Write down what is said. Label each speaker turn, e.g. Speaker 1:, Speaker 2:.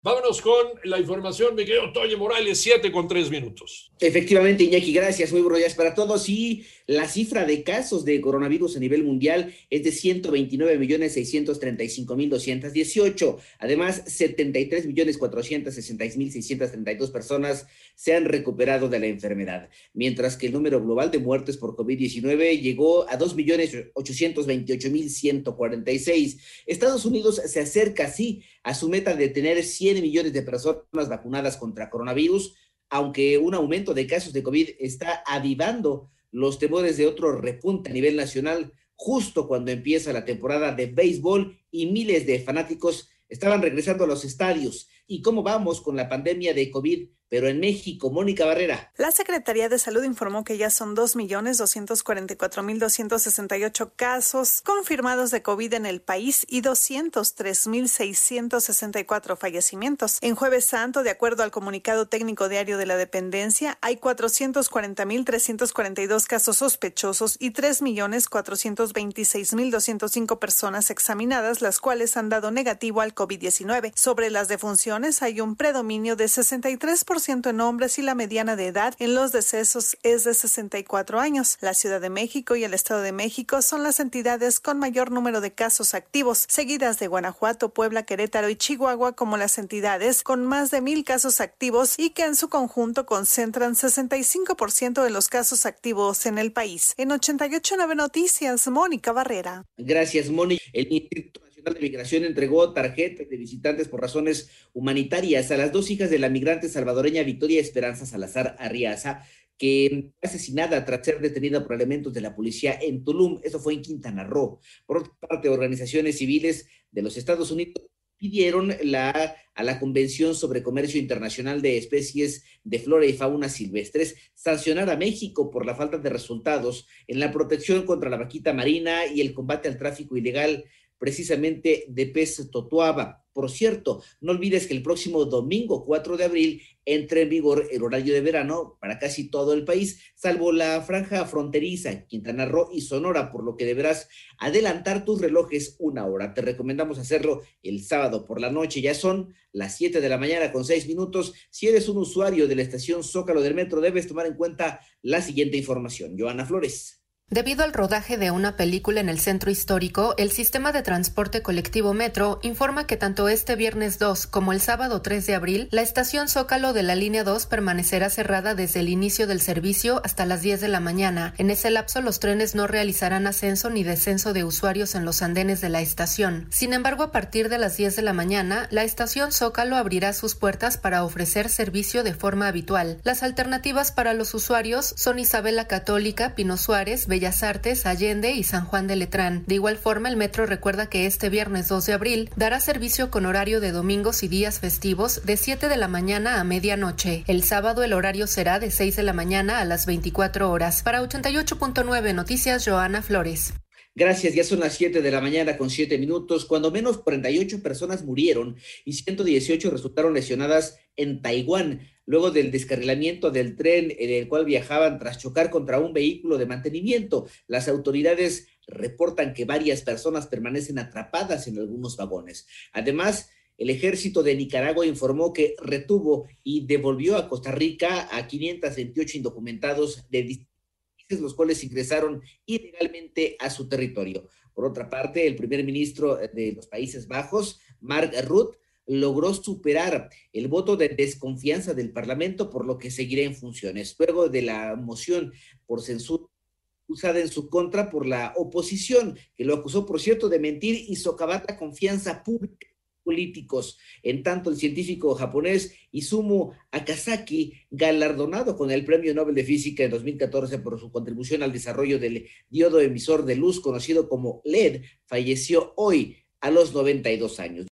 Speaker 1: Vámonos con la información, mi querido Toño Morales, 7 con 3 minutos.
Speaker 2: Efectivamente, Iñaki, gracias. Muy buenos días para todos. Y la cifra de casos de coronavirus a nivel mundial es de 129 millones 635 mil 218. Además, 73 millones 466 mil 632 personas se han recuperado de la enfermedad, mientras que el número global de muertes por COVID-19 llegó a 2 millones 828 mil 146. Estados Unidos se acerca así a su meta de tener 100 millones de personas vacunadas contra coronavirus, aunque un aumento de casos de COVID está avivando los temores de otro repunte a nivel nacional justo cuando empieza la temporada de béisbol y miles de fanáticos estaban regresando a los estadios. ¿Y cómo vamos con la pandemia de COVID? Pero en México, Mónica Barrera.
Speaker 3: La Secretaría de Salud informó que ya son 2.244.268 casos confirmados de COVID en el país y 203.664 fallecimientos. En Jueves Santo, de acuerdo al comunicado técnico diario de la dependencia, hay 440.342 casos sospechosos y 3.426.205 personas examinadas, las cuales han dado negativo al COVID-19. Sobre las defunciones, hay un predominio de 63% en hombres y la mediana de edad en los decesos es de 64 años. La Ciudad de México y el Estado de México son las entidades con mayor número de casos activos, seguidas de Guanajuato, Puebla, Querétaro y Chihuahua como las entidades con más de mil casos activos y que en su conjunto concentran 65% de los casos activos en el país. En 889 Noticias, Mónica Barrera.
Speaker 2: Gracias, Mónica. De Migración entregó tarjetas de visitantes por razones humanitarias a las dos hijas de la migrante salvadoreña Victoria Esperanza Salazar Arriaza, que fue asesinada tras ser detenida por elementos de la policía en Tulum. Eso fue en Quintana Roo. Por otra parte, organizaciones civiles de los Estados Unidos pidieron la, a la Convención sobre Comercio Internacional de Especies de Flora y Fauna Silvestres sancionar a México por la falta de resultados en la protección contra la vaquita marina y el combate al tráfico ilegal precisamente de pez totuaba. Por cierto, no olvides que el próximo domingo 4 de abril entre en vigor el horario de verano para casi todo el país, salvo la franja fronteriza, Quintana Roo y Sonora, por lo que deberás adelantar tus relojes una hora. Te recomendamos hacerlo el sábado por la noche, ya son las 7 de la mañana con 6 minutos. Si eres un usuario de la estación Zócalo del Metro, debes tomar en cuenta la siguiente información. Joana Flores.
Speaker 4: Debido al rodaje de una película en el centro histórico, el sistema de transporte colectivo Metro informa que tanto este viernes 2 como el sábado 3 de abril, la estación Zócalo de la línea 2 permanecerá cerrada desde el inicio del servicio hasta las 10 de la mañana. En ese lapso, los trenes no realizarán ascenso ni descenso de usuarios en los andenes de la estación. Sin embargo, a partir de las 10 de la mañana, la estación Zócalo abrirá sus puertas para ofrecer servicio de forma habitual. Las alternativas para los usuarios son Isabela Católica, Pino Suárez, Bellas Artes, Allende y San Juan de Letrán. De igual forma, el metro recuerda que este viernes 2 de abril dará servicio con horario de domingos y días festivos de 7 de la mañana a medianoche. El sábado el horario será de 6 de la mañana a las 24 horas. Para 88.9 Noticias, Joana Flores.
Speaker 2: Gracias, ya son las 7 de la mañana con 7 minutos. Cuando menos 48 personas murieron y 118 resultaron lesionadas en Taiwán luego del descarrilamiento del tren en el cual viajaban tras chocar contra un vehículo de mantenimiento. Las autoridades reportan que varias personas permanecen atrapadas en algunos vagones. Además, el ejército de Nicaragua informó que retuvo y devolvió a Costa Rica a 528 indocumentados de los cuales ingresaron ilegalmente a su territorio. Por otra parte, el primer ministro de los Países Bajos, Mark Rutte, logró superar el voto de desconfianza del Parlamento, por lo que seguirá en funciones. Luego de la moción por censura usada en su contra por la oposición, que lo acusó, por cierto, de mentir y socavar la confianza pública políticos. En tanto, el científico japonés Izumo Akasaki, galardonado con el Premio Nobel de Física en 2014 por su contribución al desarrollo del diodo emisor de luz conocido como LED, falleció hoy a los 92 años.